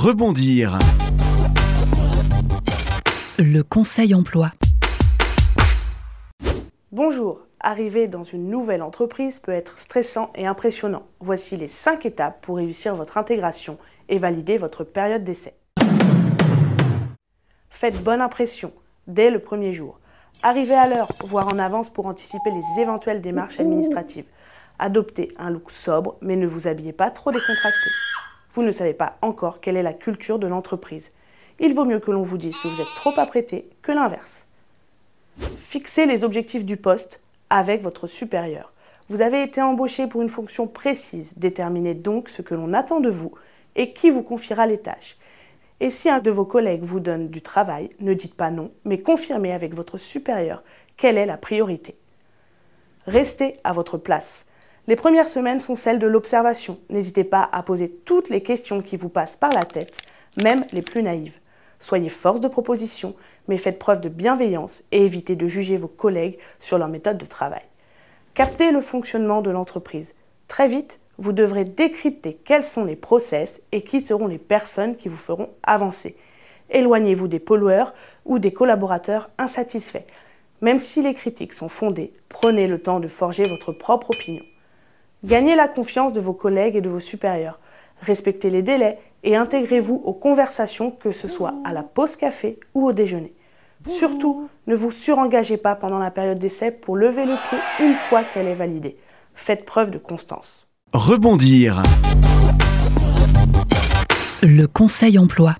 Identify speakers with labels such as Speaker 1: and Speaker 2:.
Speaker 1: Rebondir.
Speaker 2: Le conseil emploi.
Speaker 3: Bonjour, arriver dans une nouvelle entreprise peut être stressant et impressionnant. Voici les 5 étapes pour réussir votre intégration et valider votre période d'essai. Faites bonne impression dès le premier jour. Arrivez à l'heure, voire en avance pour anticiper les éventuelles démarches administratives. Adoptez un look sobre, mais ne vous habillez pas trop décontracté. Vous ne savez pas encore quelle est la culture de l'entreprise. Il vaut mieux que l'on vous dise que vous êtes trop apprêté que l'inverse. Fixez les objectifs du poste avec votre supérieur. Vous avez été embauché pour une fonction précise. Déterminez donc ce que l'on attend de vous et qui vous confiera les tâches. Et si un de vos collègues vous donne du travail, ne dites pas non, mais confirmez avec votre supérieur quelle est la priorité. Restez à votre place. Les premières semaines sont celles de l'observation. N'hésitez pas à poser toutes les questions qui vous passent par la tête, même les plus naïves. Soyez force de proposition, mais faites preuve de bienveillance et évitez de juger vos collègues sur leur méthode de travail. Captez le fonctionnement de l'entreprise. Très vite, vous devrez décrypter quels sont les process et qui seront les personnes qui vous feront avancer. Éloignez-vous des pollueurs ou des collaborateurs insatisfaits. Même si les critiques sont fondées, prenez le temps de forger votre propre opinion. Gagnez la confiance de vos collègues et de vos supérieurs. Respectez les délais et intégrez-vous aux conversations, que ce soit à la pause café ou au déjeuner. Surtout, ne vous surengagez pas pendant la période d'essai pour lever le pied une fois qu'elle est validée. Faites preuve de constance.
Speaker 1: Rebondir.
Speaker 2: Le conseil emploi.